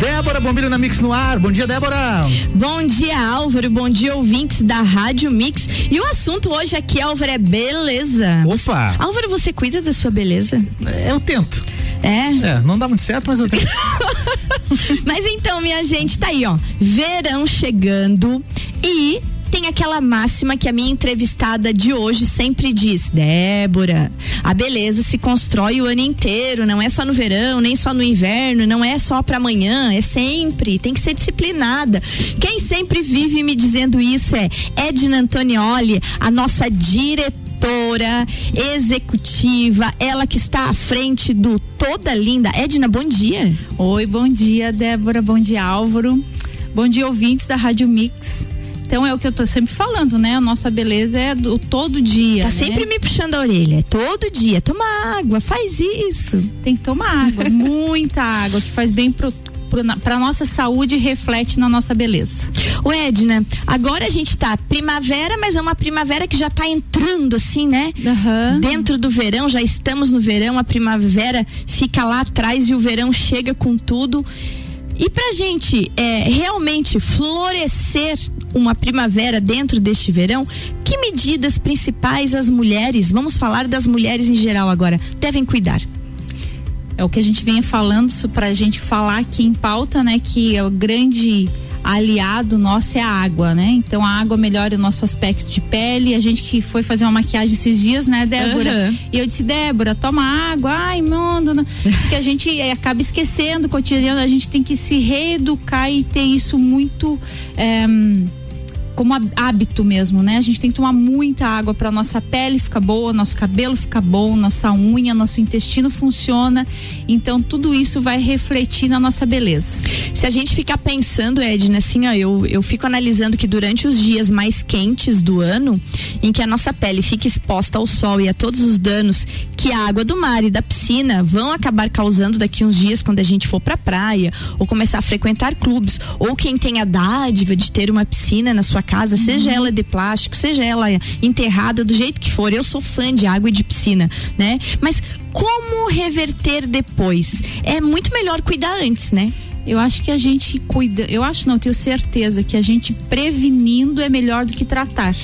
Débora Bombilho na Mix no ar. Bom dia, Débora. Bom dia, Álvaro. Bom dia, ouvintes da Rádio Mix. E o assunto hoje aqui, Álvaro, é beleza. Opa. Álvaro, você cuida da sua beleza? É, eu tento. É? É, não dá muito certo, mas eu tento. mas então, minha gente, tá aí, ó. Verão chegando e tem aquela máxima que a minha entrevistada de hoje sempre diz: Débora, a beleza se constrói o ano inteiro, não é só no verão, nem só no inverno, não é só para amanhã, é sempre, tem que ser disciplinada. Quem sempre vive me dizendo isso é Edna Antonioli, a nossa diretora executiva, ela que está à frente do Toda Linda. Edna, bom dia. Oi, bom dia, Débora, bom dia, Álvaro. Bom dia, ouvintes da Rádio Mix. Então é o que eu tô sempre falando, né? A nossa beleza é do todo dia. Tá né? sempre me puxando a orelha. É todo dia. Toma água, faz isso. Tem que tomar água, muita água, que faz bem pro para nossa saúde reflete na nossa beleza. O Edna, agora a gente tá primavera, mas é uma primavera que já tá entrando assim, né? Uhum. Dentro do verão, já estamos no verão, a primavera fica lá atrás e o verão chega com tudo. E pra gente é, realmente florescer uma primavera dentro deste verão, que medidas principais as mulheres, vamos falar das mulheres em geral agora, devem cuidar? É o que a gente vem falando pra gente falar aqui em pauta, né? Que é o grande aliado nosso é a água, né? Então a água melhora o nosso aspecto de pele. A gente que foi fazer uma maquiagem esses dias, né, Débora? Uhum. E eu disse, Débora, toma água, ai, mano, porque a gente é, acaba esquecendo o cotidiano, a gente tem que se reeducar e ter isso muito. É, como hábito mesmo, né? A gente tem que tomar muita água para nossa pele ficar boa, nosso cabelo ficar bom, nossa unha, nosso intestino funciona. Então tudo isso vai refletir na nossa beleza. Se a gente ficar pensando, Edna, assim, ó, eu, eu fico analisando que durante os dias mais quentes do ano, em que a nossa pele fica exposta ao sol e a todos os danos que a água do mar e da piscina vão acabar causando daqui uns dias quando a gente for pra praia ou começar a frequentar clubes, ou quem tem a dádiva de ter uma piscina na sua casa, uhum. seja ela de plástico, seja ela enterrada do jeito que for. Eu sou fã de água e de piscina, né? Mas como reverter depois? É muito melhor cuidar antes, né? Eu acho que a gente cuida, eu acho não, tenho certeza que a gente prevenindo é melhor do que tratar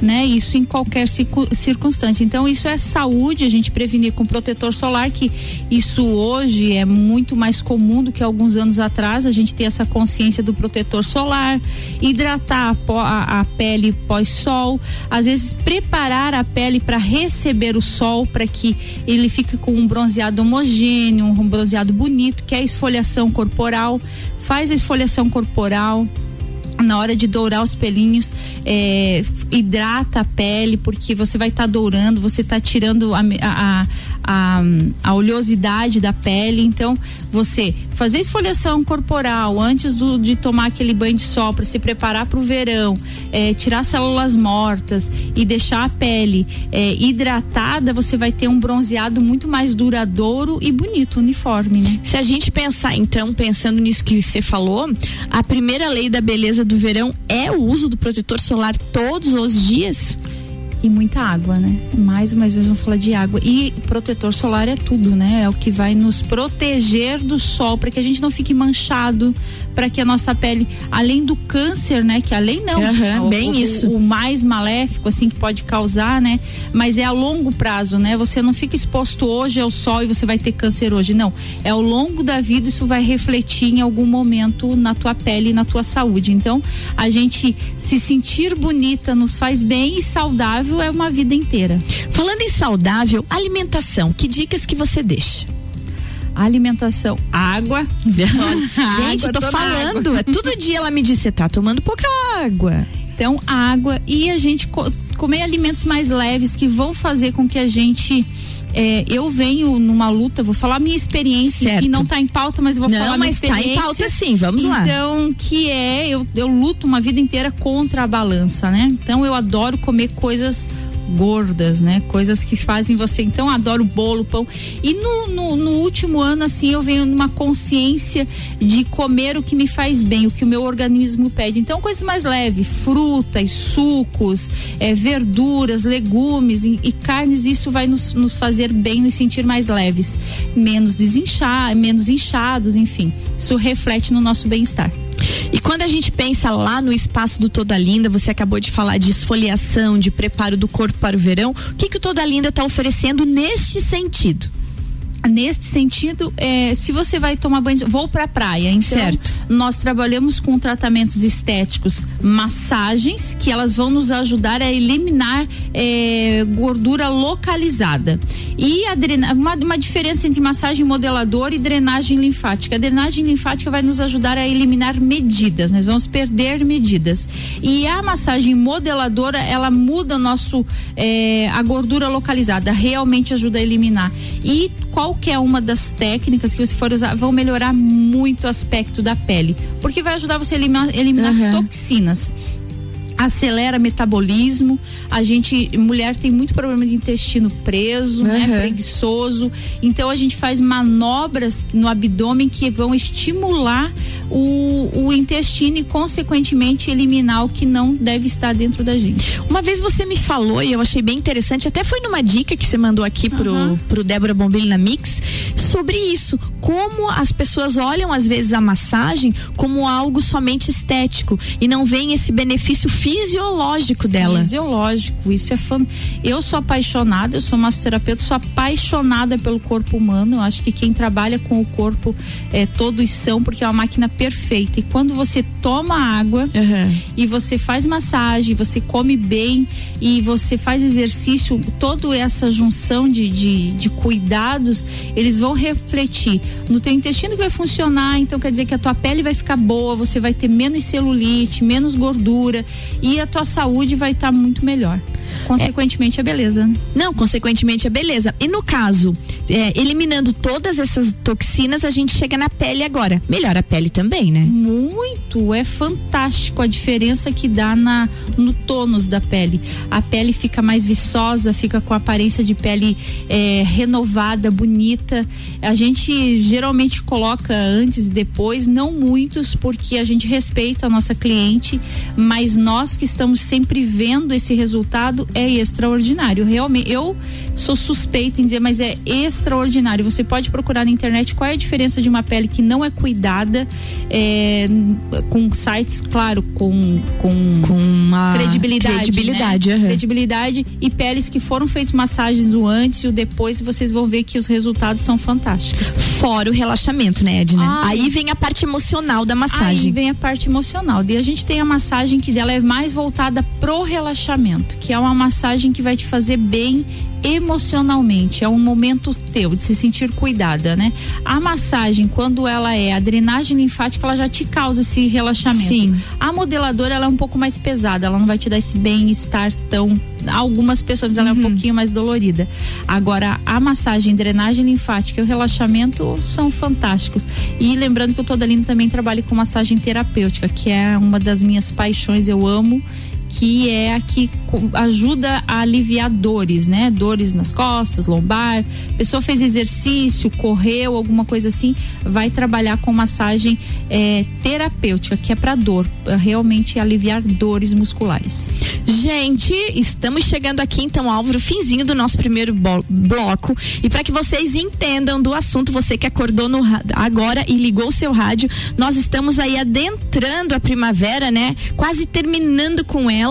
né? Isso em qualquer circunstância. Então isso é saúde, a gente prevenir com protetor solar, que isso hoje é muito mais comum do que alguns anos atrás. A gente tem essa consciência do protetor solar, hidratar a, a, a pele pós-sol, às vezes preparar a pele para receber o sol, para que ele fique com um bronzeado homogêneo, um bronzeado bonito, que é a esfoliação corporal. Faz a esfoliação corporal, na hora de dourar os pelinhos, é, hidrata a pele, porque você vai estar tá dourando, você está tirando a, a, a, a, oleosidade da pele. Então, você fazer esfoliação corporal antes do, de tomar aquele banho de sol para se preparar para o verão, é, tirar células mortas e deixar a pele é, hidratada, você vai ter um bronzeado muito mais duradouro e bonito, uniforme. Né? Se a gente pensar, então, pensando nisso que você falou, a primeira lei da beleza do verão é o uso do protetor solar todos os dias? E muita água, né? Mais uma vez vamos falar de água. E protetor solar é tudo, né? É o que vai nos proteger do sol, para que a gente não fique manchado, para que a nossa pele, além do câncer, né? Que além não, uhum, o, bem o, isso. O, o, mais maléfico, assim, que pode causar, né? Mas é a longo prazo, né? Você não fica exposto hoje ao sol e você vai ter câncer hoje, não. É ao longo da vida isso vai refletir em algum momento na tua pele e na tua saúde. Então, a gente se sentir bonita nos faz bem e saudável é uma vida inteira. Falando em saudável, alimentação, que dicas que você deixa? alimentação, água. Gente, água, tô falando. Água. É todo dia ela me disse, você tá tomando pouca água. Então, água e a gente co comer alimentos mais leves que vão fazer com que a gente é, eu venho numa luta, vou falar minha experiência, certo. que não está em pauta, mas vou não, falar mas minha experiência. Tá em pauta sim, vamos então, lá. Então, que é, eu, eu luto uma vida inteira contra a balança, né? Então eu adoro comer coisas gordas, né? Coisas que fazem você. Então, adoro bolo, pão. E no, no, no, último ano, assim, eu venho numa consciência de comer o que me faz bem, o que o meu organismo pede. Então, coisas mais leves, frutas, sucos, é, verduras, legumes e, e, carnes, isso vai nos, nos fazer bem, nos sentir mais leves, menos desinchar, menos inchados, enfim. Isso reflete no nosso bem-estar. E quando a gente pensa lá no espaço do Toda Linda, você acabou de falar de esfoliação, de preparo do corpo para o verão, o que, que o Toda Linda está oferecendo neste sentido? Neste sentido, é, se você vai tomar banho, vou para a praia, então certo. nós trabalhamos com tratamentos estéticos, massagens que elas vão nos ajudar a eliminar é, gordura localizada e a drena, uma, uma diferença entre massagem modeladora e drenagem linfática. A drenagem linfática vai nos ajudar a eliminar medidas, nós vamos perder medidas e a massagem modeladora ela muda nosso é, a gordura localizada, realmente ajuda a eliminar e qualquer uma das técnicas que você for usar vão melhorar muito o aspecto da pele, porque vai ajudar você a eliminar, eliminar uhum. toxinas acelera metabolismo. A gente, mulher tem muito problema de intestino preso, uhum. né, preguiçoso. Então a gente faz manobras no abdômen que vão estimular o, o intestino e consequentemente eliminar o que não deve estar dentro da gente. Uma vez você me falou e eu achei bem interessante, até foi numa dica que você mandou aqui pro uhum. pro Débora Bombilho na Mix sobre isso, como as pessoas olham às vezes a massagem como algo somente estético e não veem esse benefício fisiológico dela. Fisiológico, isso é fã. Eu sou apaixonada, eu sou massoterapeuta, sou apaixonada pelo corpo humano. Eu acho que quem trabalha com o corpo é, todos são, porque é uma máquina perfeita. E quando você toma água uhum. e você faz massagem, você come bem e você faz exercício, toda essa junção de, de, de cuidados, eles vão refletir no teu intestino vai funcionar. Então quer dizer que a tua pele vai ficar boa, você vai ter menos celulite, menos gordura e a tua saúde vai estar tá muito melhor. Consequentemente, é. a beleza. Né? Não, consequentemente, a beleza. E no caso, é, eliminando todas essas toxinas, a gente chega na pele agora. Melhora a pele também, né? Muito. É fantástico a diferença que dá na, no tônus da pele. A pele fica mais viçosa, fica com a aparência de pele é, renovada, bonita. A gente geralmente coloca antes e depois, não muitos, porque a gente respeita a nossa cliente, mas nós que estamos sempre vendo esse resultado é extraordinário. Realmente, eu sou suspeita em dizer, mas é extraordinário. Você pode procurar na internet qual é a diferença de uma pele que não é cuidada, é, com sites, claro, com, com, com uma credibilidade. Credibilidade, né? uhum. credibilidade e peles que foram feitas massagens o antes e o depois, e vocês vão ver que os resultados são fantásticos. Fora o relaxamento, né, Edna? Ah, Aí vem a parte emocional da massagem. Aí vem a parte emocional. E a gente tem a massagem que dela é mais voltada pro relaxamento, que é uma massagem que vai te fazer bem emocionalmente, é um momento teu de se sentir cuidada, né? A massagem, quando ela é a drenagem linfática, ela já te causa esse relaxamento. Sim. A modeladora, ela é um pouco mais pesada, ela não vai te dar esse bem-estar tão algumas pessoas ela uhum. é um uhum. pouquinho mais dolorida. Agora, a massagem, drenagem linfática e o relaxamento são fantásticos. E lembrando que eu toda linda também trabalho com massagem terapêutica, que é uma das minhas paixões, eu amo que é a que ajuda a aliviar dores, né? Dores nas costas, lombar. Pessoa fez exercício, correu, alguma coisa assim, vai trabalhar com massagem é, terapêutica, que é para dor, pra realmente aliviar dores musculares. Gente, estamos chegando aqui então, Álvaro, finzinho do nosso primeiro bloco. E para que vocês entendam do assunto, você que acordou no, agora e ligou o seu rádio, nós estamos aí adentrando a primavera, né? Quase terminando com ela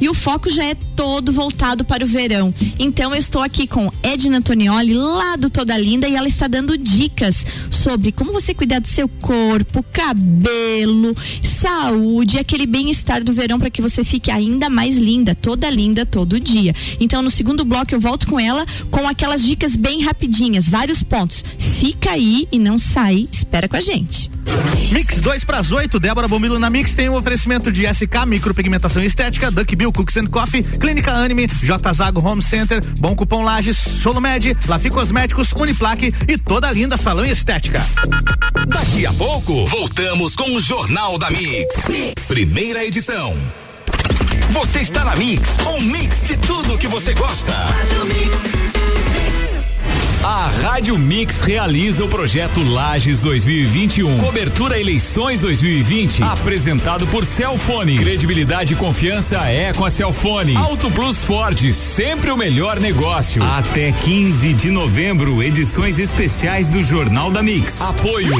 e o foco já é todo voltado para o verão. Então eu estou aqui com Edna Antonioli, lá do Toda Linda, e ela está dando dicas sobre como você cuidar do seu corpo, cabelo, saúde, aquele bem-estar do verão para que você fique ainda mais linda, toda linda todo dia. Então no segundo bloco eu volto com ela com aquelas dicas bem rapidinhas, vários pontos. Fica aí e não sai, espera com a gente. Mix 2 para as 8, Débora Bomilo na Mix tem um oferecimento de SK Micropigmentação Estética, Duck Bill Cooks and Coffee, Clínica Anime, J Zago Home Center, Bom Cupom Lages, Solomed, Lafi Cosméticos, Uniplaque e toda linda salão e estética. Daqui a pouco, voltamos com o Jornal da mix. mix. Primeira edição. Você está na Mix, um mix de tudo que você gosta. A Rádio Mix realiza o projeto Lages 2021. Cobertura Eleições 2020. Apresentado por Celfone. Credibilidade e confiança é com a Celfone. Auto Plus Ford, sempre o melhor negócio. Até 15 de novembro, edições especiais do Jornal da Mix. Apoio.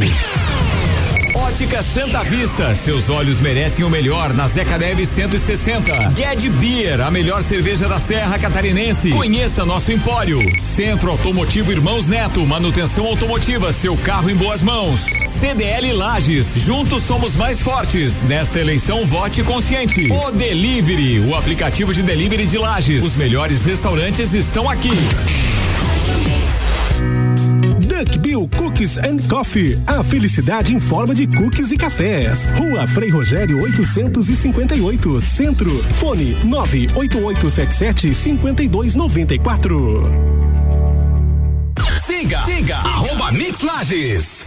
Ótica Santa Vista, seus olhos merecem o melhor na Zeca Neves 160. Ged Beer, a melhor cerveja da Serra Catarinense. Conheça nosso empório. Centro Automotivo Irmãos Neto, manutenção automotiva, seu carro em boas mãos. CDL Lages, juntos somos mais fortes. Nesta eleição, vote consciente. O Delivery, o aplicativo de delivery de Lages. Os melhores restaurantes estão aqui. Duck Bill Cookies and Coffee. A felicidade em forma de cookies e cafés. Rua Frei Rogério 858, Centro. Fone 98877 5294. Siga, siga, arroba Mix Lages.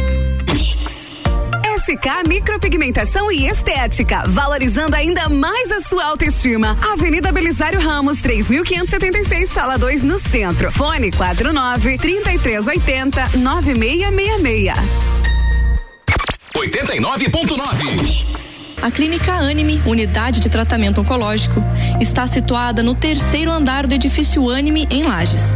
SK Micropigmentação e Estética, valorizando ainda mais a sua autoestima. Avenida Belisário Ramos, 3576, sala 2, no centro. Fone 49 3380 9666. 89.9 a Clínica Anime, unidade de tratamento oncológico, está situada no terceiro andar do edifício Anime, em Lages.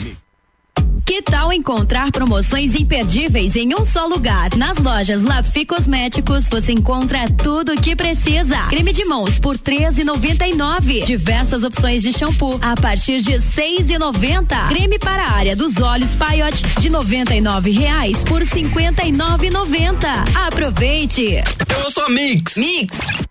Que tal encontrar promoções imperdíveis em um só lugar? Nas lojas Lafi Cosméticos você encontra tudo o que precisa. Creme de mãos por 13,99. Diversas opções de shampoo a partir de 6,90. Creme para a área dos olhos Paiote de 99 reais por 59,90. Aproveite. Eu sou a Mix. Mix.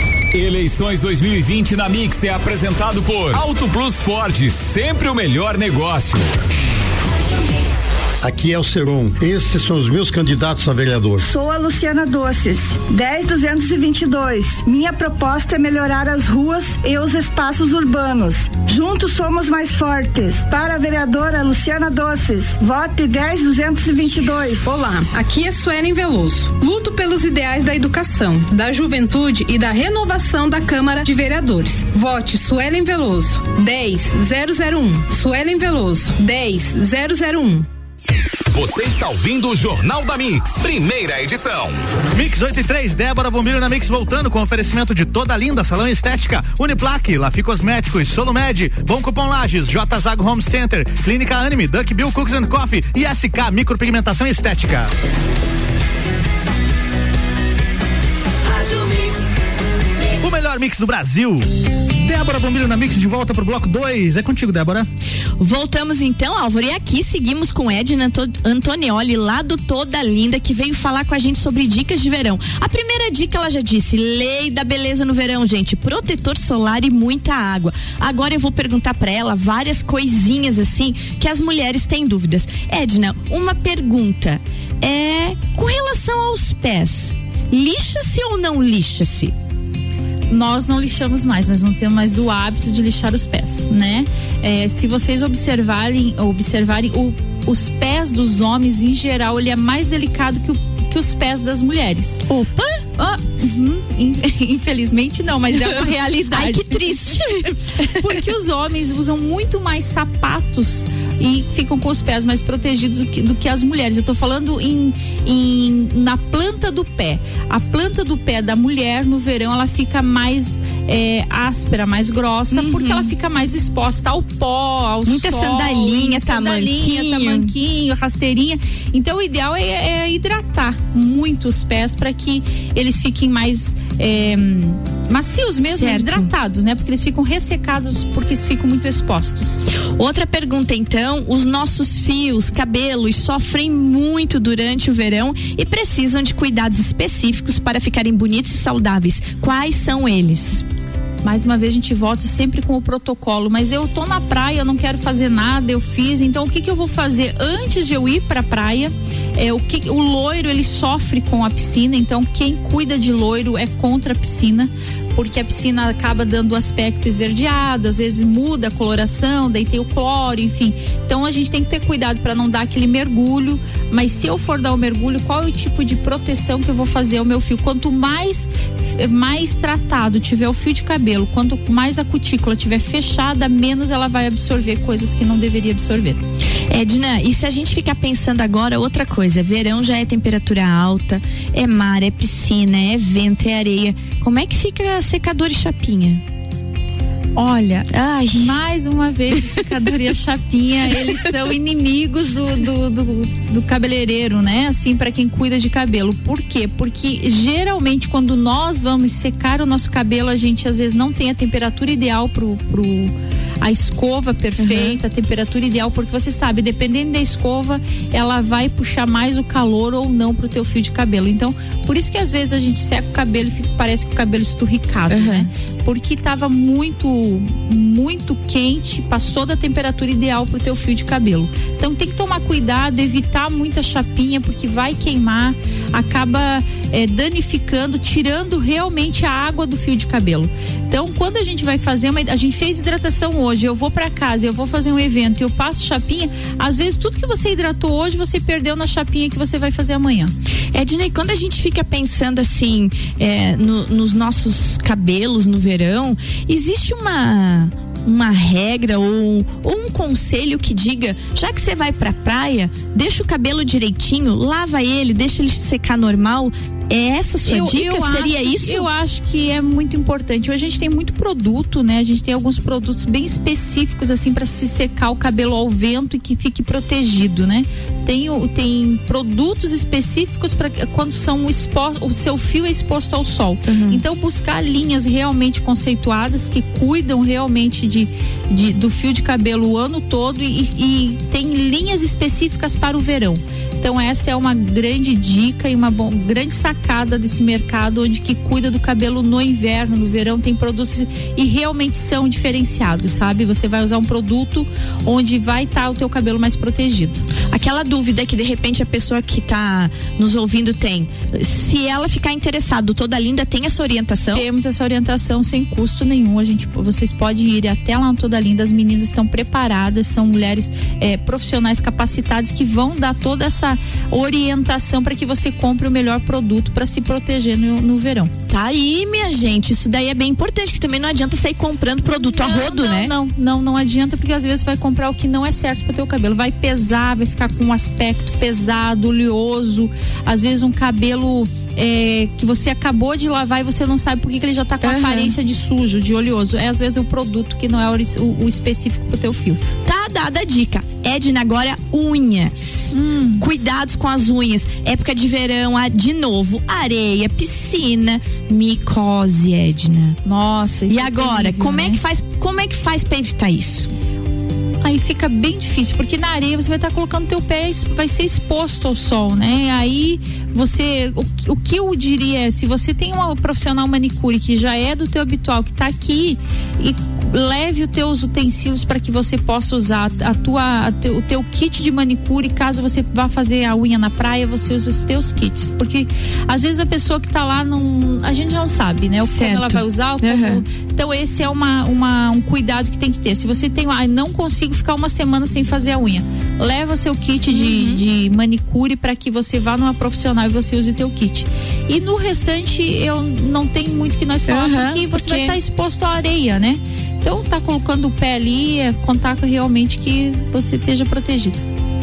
Eleições 2020 na Mix é apresentado por Auto Plus Ford, sempre o melhor negócio. Aqui é o Serum. Esses são os meus candidatos a vereador. Sou a Luciana Doces, 10222. Minha proposta é melhorar as ruas e os espaços urbanos. Juntos somos mais fortes. Para a vereadora Luciana Doces, vote 10222. Olá, aqui é Suelen Veloso. Luto pelos ideais da educação, da juventude e da renovação da Câmara de Vereadores. Vote Suelen Veloso, 10001. Suelen Veloso, 10001. Você está ouvindo o Jornal da Mix, primeira edição. Mix 8 e 3, Débora Bombilho na Mix voltando com oferecimento de toda linda salão estética, Uniplaque, Lafi Cosméticos, Solomed, Bom Cupom Lages, J Zago Home Center, Clínica Anime, Duck Bill Cooks and Coffee e SK Micropigmentação Estética. Melhor mix do Brasil. Débora Bombilho na Mix de volta pro bloco 2. É contigo, Débora. Voltamos então, Álvaro, e aqui seguimos com Edna Anto- Antonioli, lá do Toda Linda, que veio falar com a gente sobre dicas de verão. A primeira dica, ela já disse, lei da beleza no verão, gente, protetor solar e muita água. Agora eu vou perguntar pra ela várias coisinhas assim que as mulheres têm dúvidas. Edna, uma pergunta é com relação aos pés, lixa-se ou não lixa-se? Nós não lixamos mais, nós não temos mais o hábito de lixar os pés, né? É, se vocês observarem, observarem o- os pés dos homens em geral, ele é mais delicado que, o- que os pés das mulheres. Opa! Ah, uhum. In- Infelizmente não, mas é uma realidade. Ai, que triste. Porque os homens usam muito mais sapatos e ficam com os pés mais protegidos do que, do que as mulheres. Eu tô falando em, em- na planta do pé. A planta do pé da mulher no verão ela fica mais é, áspera, mais grossa, porque ela fica mais exposta ao pó, ao Uhum. Muita sol, sandalinha, sandalinha, tamanquinho. tamanquinho, rasteirinha. Então o ideal é, é hidratar muito os pés para que eles fiquem mais é, macios mesmo, Certo. hidratados, né? Porque eles ficam ressecados porque eles ficam muito expostos. Outra pergunta então, os nossos fios, cabelos sofrem muito durante o verão e precisam de cuidados específicos para ficarem bonitos e saudáveis. Quais são eles? Mais uma vez a gente volta sempre com o protocolo, mas eu tô na praia, eu não quero fazer nada, eu fiz, então o que que eu vou fazer antes de eu ir pra praia? É o que o loiro ele sofre com a piscina, então quem cuida de loiro é contra a piscina, porque a piscina acaba dando aspecto esverdeado, às vezes muda a coloração, daí tem o cloro, enfim. Então a gente tem que ter cuidado para não dar aquele mergulho, mas se eu for dar o mergulho, qual é o tipo de proteção que eu vou fazer ao meu fio? Quanto mais mais tratado tiver o fio de cabelo, quanto mais a cutícula tiver fechada, menos ela vai absorver coisas que não deveria absorver. Edna, e se a gente ficar pensando agora outra coisa, verão já é temperatura alta, é mar, é piscina, é vento, é areia. Como é que fica secador e chapinha? Olha, Ai. mais uma vez, secador e a chapinha, eles são inimigos do, do, do, do cabeleireiro, né? Assim, para quem cuida de cabelo. Por quê? Porque geralmente quando nós vamos secar o nosso cabelo, a gente às vezes não tem a temperatura ideal pro, pro a escova perfeita, a temperatura ideal, porque você sabe, dependendo da escova, ela vai puxar mais o calor ou não pro teu fio de cabelo. Então, por isso que às vezes a gente seca o cabelo e fica, parece que o cabelo esturricado, Uhum. né? Porque tava muito, muito quente, passou da temperatura ideal pro teu fio de cabelo. Então tem que tomar cuidado, evitar muita chapinha, porque vai queimar, acaba eh, danificando, tirando realmente a água do fio de cabelo. Então, quando a gente vai fazer uma. A gente fez hidratação hoje, eu vou para casa, eu vou fazer um evento eu passo chapinha, às vezes tudo que você hidratou hoje, você perdeu na chapinha que você vai fazer amanhã. Edna, e quando a gente fica pensando assim, é, no- nos nossos cabelos no verão, existe uma uma regra ou, ou um conselho que diga, já que você vai pra praia, deixa o cabelo direitinho, lava ele, deixa ele secar normal. É essa sua dica? Seria acho, isso? Eu acho que é muito importante. Hoje a gente tem muito produto, né? A gente tem alguns produtos bem específicos assim para se secar o cabelo ao vento e que fique protegido, né? Tem, tem produtos específicos para quando são expostos, o seu fio é exposto ao sol. Uhum. Então buscar linhas realmente conceituadas que cuidam realmente de, de- do fio de cabelo o ano todo e, e tem linhas específicas para o verão. Então essa é uma grande dica e uma bom, grande sacada desse mercado onde que cuida do cabelo no inverno, no verão tem produtos e realmente são diferenciados, sabe? Você vai usar um produto onde vai estar o teu cabelo mais protegido. Aquela dúvida que de repente a pessoa que tá nos ouvindo tem. Se ela ficar interessada, o toda linda tem essa orientação? Temos essa orientação sem custo nenhum. A gente, vocês podem ir até lá no Toda Linda. As meninas estão preparadas, são mulheres eh, profissionais capacitadas que vão dar toda essa essa orientação para que você compre o melhor produto para se proteger no, no, verão. Tá aí, minha gente. Isso daí é bem importante, que também não adianta sair comprando produto não, a rodo, não, né? Não, não, não adianta, porque às vezes vai comprar o que não é certo para o teu cabelo. Vai pesar, vai ficar com um aspecto pesado, oleoso, às vezes um cabelo é, que você acabou de lavar e você não sabe por que, que ele já está com uhum. aparência de sujo, de oleoso. É às vezes o produto que não é o, o específico pro teu fio. Tá dada a dica. Edna, agora unhas. Hum. Cuidados com as unhas. Época de verão, ah, de novo, areia, piscina, micose, Edna. Nossa, isso E é agora, terrível, como é né? é que faz? Como é que faz para evitar isso? Aí fica bem difícil, porque na areia você vai estar tá colocando teu pé, vai ser exposto ao sol, né? Aí você, o, o que eu diria é, se você tem uma profissional manicure que já é do teu habitual, que está aqui e leve os teus utensílios para que você possa usar a tua, a te, o teu kit de manicure, caso você vá fazer a unha na praia, você usa os teus kits, porque às vezes a pessoa que está lá não, a gente não sabe, né? O como ela vai usar, uhum. então esse é uma, uma, um cuidado que tem que ter. Se você tem, ah, não consigo ficar uma semana sem fazer a unha, leva seu kit de, uhum. de manicure para que você vá numa profissional e você use o teu kit. E no restante eu não tenho muito que nós falar uhum, porque você porque... vai estar tá exposto à areia, né? Então, tá colocando o pé ali, é contar realmente que você esteja protegido.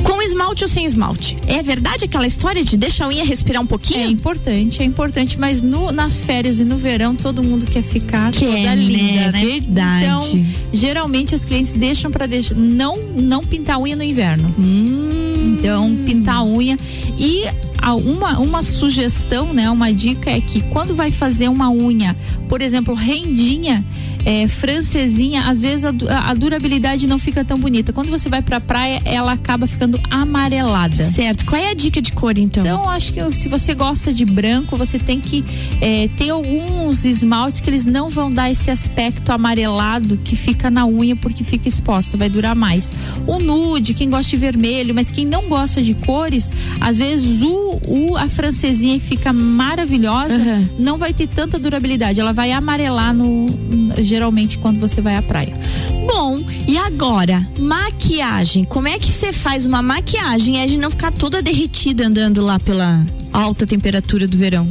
Com esmalte ou sem esmalte? É verdade aquela história de deixar a unha respirar um pouquinho? É importante, é importante, mas no, nas férias e no verão todo mundo quer ficar toda linda, né? né? Verdade. Então, geralmente as clientes deixam para deixar não não pintar a unha no inverno. Hum. Então, pintar a unha e uma, uma sugestão, né, uma dica é que quando vai fazer uma unha, por exemplo, rendinha, é, francesinha, às vezes a, a, durabilidade não fica tão bonita. Quando você vai pra praia, ela acaba ficando amarelada. Certo. Qual é a dica de cor, então? Então, acho que se você gosta de branco, você tem que é, ter alguns esmaltes que eles não vão dar esse aspecto amarelado que fica na unha porque fica exposta, vai durar mais. O nude, quem gosta de vermelho, mas quem não gosta de cores, às vezes o, o a francesinha que fica maravilhosa uhum. não vai ter tanta durabilidade, ela vai amarelar no, no geralmente quando você vai à praia. Bom, e agora, maquiagem. Como é que você faz uma maquiagem é de não ficar toda derretida andando lá pela alta temperatura do verão?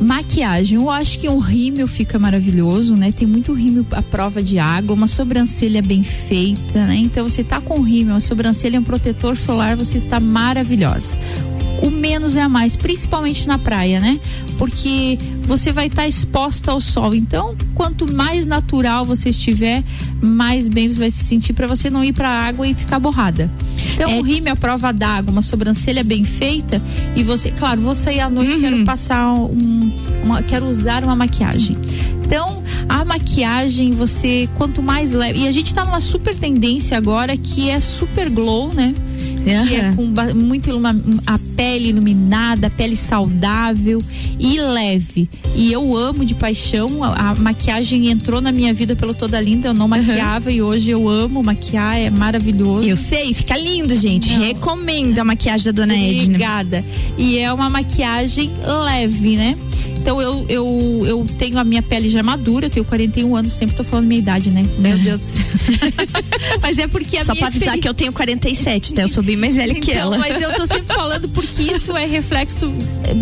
Maquiagem, eu acho que um rímel fica maravilhoso, né? Tem muito rímel à prova de água, uma sobrancelha bem feita, né? Então você tá com rímel, uma sobrancelha, um protetor solar, você está maravilhosa o menos é a mais, principalmente na praia, né? Porque você vai estar tá exposta ao sol. Então, quanto mais natural você estiver, mais bem você vai se sentir para você não ir para a água e ficar borrada. Então, é... o rime à prova d'água, uma sobrancelha bem feita e você, claro, vou sair à noite, uhum. quero passar um, uma, quero usar uma maquiagem. Então, a maquiagem, você, quanto mais leve. E a gente tá numa super tendência agora que é super glow, né? Uhum. Que é com muito a pele iluminada, a pele saudável e leve. E eu amo de paixão. A, a maquiagem entrou na minha vida pelo Toda Linda. Eu não maquiava uhum. e hoje eu amo maquiar, é maravilhoso. Eu sei, fica lindo, gente. Não. Recomendo a maquiagem da dona Edna. Obrigada. E é uma maquiagem leve, né? Então eu, eu, eu tenho a minha pele já madura, eu tenho 41 anos, sempre tô falando minha idade, né? Meu Deus. mas é porque a Só minha pra avisar que eu tenho 47, tá? Eu sou bem mais velha então, que ela. Mas eu tô sempre falando porque isso é reflexo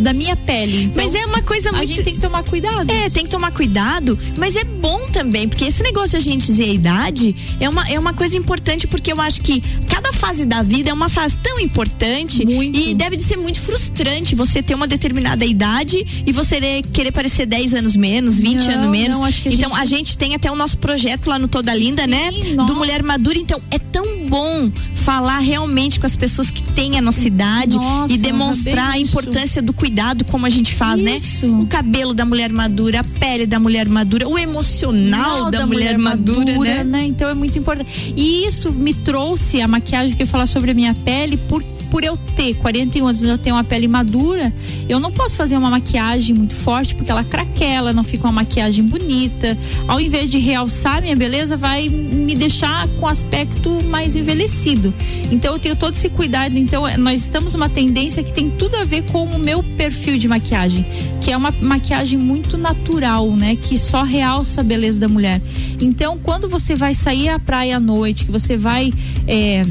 da minha pele. Então, mas é uma coisa muito. A gente tem que tomar cuidado. É, tem que tomar cuidado, mas é bom também, porque esse negócio de a gente dizer a idade é uma, é uma coisa importante, porque eu acho que cada fase da vida é uma fase tão importante muito. e deve de ser muito frustrante você ter uma determinada idade e você querer parecer 10 anos menos, 20 não, anos menos. Não, a então gente... a gente tem até o nosso projeto lá no Toda Linda, Sim, né? Nossa. Do Mulher Madura. Então é tão bom falar realmente com as pessoas que têm a nossa idade nossa, e demonstrar a importância do cuidado como a gente faz, né? isso. né? O cabelo da mulher madura, a pele da mulher madura, o emocional da, da, mulher, mulher madura, madura né? né? Então é muito importante. E isso me trouxe a maquiagem que eu falar sobre a minha pele porque por eu ter 41 anos e já tenho uma pele madura, eu não posso fazer uma maquiagem muito forte porque ela craquela, não fica uma maquiagem bonita. Ao invés de realçar minha beleza, vai me deixar com aspecto mais envelhecido. Então eu tenho todo esse cuidado. Então é, nós estamos numa tendência que tem tudo a ver com o meu perfil de maquiagem, que é uma maquiagem muito natural, né? Que só realça a beleza da mulher. Então quando você vai sair à praia à noite, que você vai é,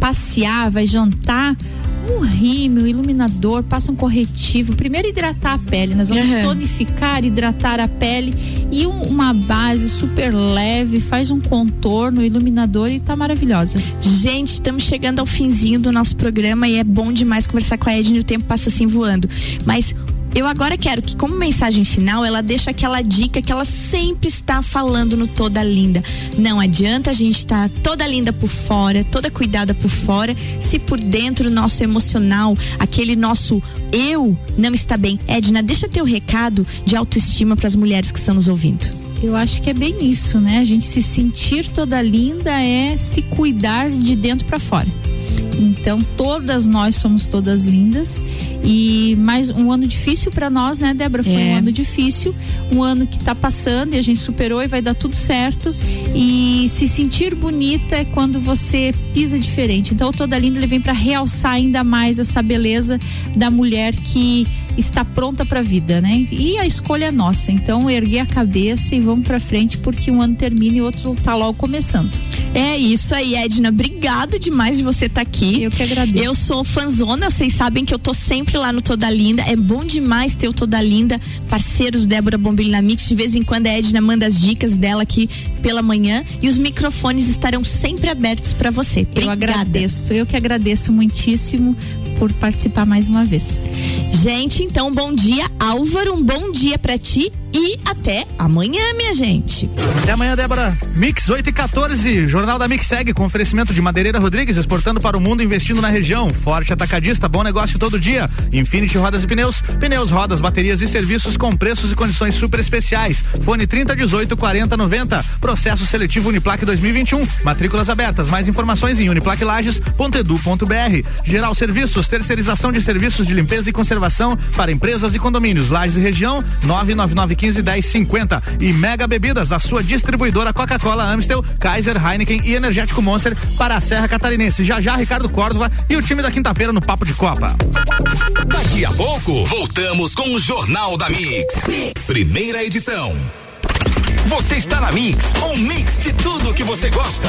passear, vai jantar, um rímel, iluminador, passa um corretivo. Primeiro hidratar a pele, nós vamos Uhum. tonificar, hidratar a pele e um- uma base super leve, faz um contorno, iluminador e tá maravilhosa. Gente, estamos chegando ao finzinho do nosso programa e é bom demais conversar com a Edna e o tempo passa assim voando. Mas eu agora quero que, como mensagem final, ela deixe aquela dica que ela sempre está falando no Toda Linda. Não adianta a gente estar toda linda por fora, toda cuidada por fora, se por dentro o nosso emocional, aquele nosso eu não está bem. Edna, deixa teu recado de autoestima para as mulheres que estão nos ouvindo. Eu acho que é bem isso, né? A gente se sentir toda linda é se cuidar de dentro para fora. Então, todas nós somos todas lindas e mais um ano difícil para nós, né, Débora? Foi um É. ano difícil, um ano que tá passando e a gente superou e vai dar tudo certo. E se sentir bonita é quando você pisa diferente. Então, o toda linda ele vem para realçar ainda mais essa beleza da mulher que está pronta para a vida, né? E a escolha é nossa. Então, erguer a cabeça e vamos para frente porque um ano termina e outro tá logo começando. É isso aí, Edna. Obrigado demais de você estar aqui. Eu que agradeço. Eu sou fanzona, vocês sabem que eu tô sempre lá no Toda Linda. É bom demais ter o Toda Linda, parceiros Débora Bombilho na Mix. De vez em quando a Edna manda as dicas dela aqui pela manhã e os microfones estarão sempre abertos para você. Eu Obrigada. agradeço, eu que agradeço muitíssimo por participar mais uma vez. Gente, então bom dia, Álvaro. Um bom dia pra ti e até amanhã, minha gente. Até amanhã, Débora. Mix 8 e 14. Jornal da Mix segue com oferecimento de Madeireira Rodrigues, exportando para o mundo, investindo na região. Forte atacadista, bom negócio todo dia. Infinity Rodas e Pneus. Pneus, rodas, baterias e serviços com preços e condições super especiais. Fone 30 18 40 90. Processo seletivo Uniplaque 2021. Matrículas abertas. Mais informações em uniplaquelages.edu.br. Geral Serviços, terceirização de serviços de limpeza e conservação para empresas e condomínios. Lages e região 99915 1050. E Mega Bebidas, a sua distribuidora Coca-Cola, Amstel, Kaiser, Heineken e Energético Monster para a Serra Catarinense. Já já Ricardo Córdova e o time da quinta-feira no Papo de Copa. Daqui a pouco, voltamos com o Jornal da mix. Primeira edição. Você está na Mix, um mix de tudo que você gosta.